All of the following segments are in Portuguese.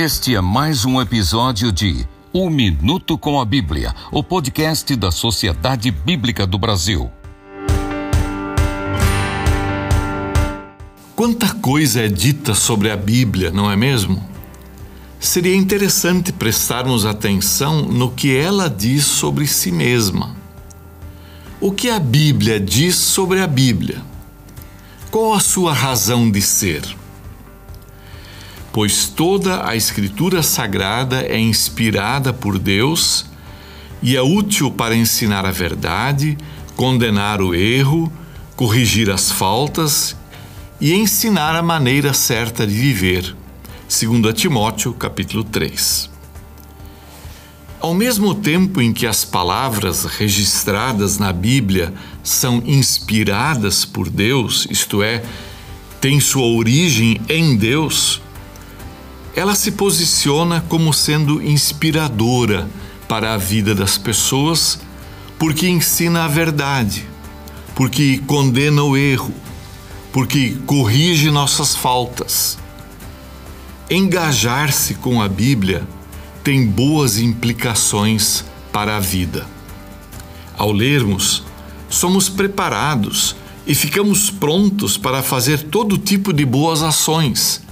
Este é mais um episódio de Um Minuto com a Bíblia, o podcast da Sociedade Bíblica do Brasil. Quanta coisa é dita sobre a Bíblia, não é mesmo? Seria interessante prestarmos atenção no que ela diz sobre si mesma. O que a Bíblia diz sobre a Bíblia? Qual a sua razão de ser? Pois toda a Escritura Sagrada é inspirada por Deus e é útil para ensinar a verdade, condenar o erro, corrigir as faltas e ensinar a maneira certa de viver. Segundo Timóteo, capítulo 3. Ao mesmo tempo em que as palavras registradas na Bíblia são inspiradas por Deus, isto é, têm sua origem em Deus, ela se posiciona como sendo inspiradora para a vida das pessoas, porque ensina a verdade, porque condena o erro, porque corrige nossas faltas. Engajar-se com a Bíblia tem boas implicações para a vida. Ao lermos, somos preparados e ficamos prontos para fazer todo tipo de boas ações,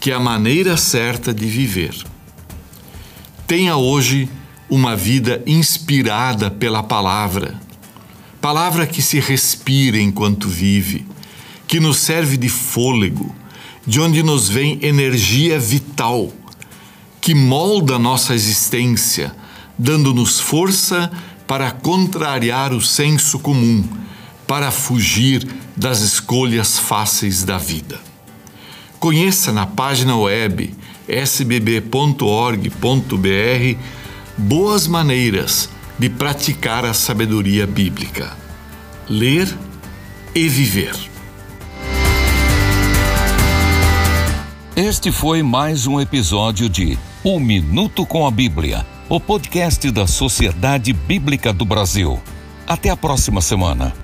que é a maneira certa de viver. Tenha hoje uma vida inspirada pela palavra, palavra que se respira enquanto vive, que nos serve de fôlego, de onde nos vem energia vital que molda nossa existência, dando-nos força para contrariar o senso comum, para fugir das escolhas fáceis da vida. Conheça na página web sbb.org.br boas maneiras de praticar a sabedoria bíblica. Ler e viver. Este foi mais um episódio de Um Minuto com a Bíblia, o podcast da Sociedade Bíblica do Brasil. Até a próxima semana.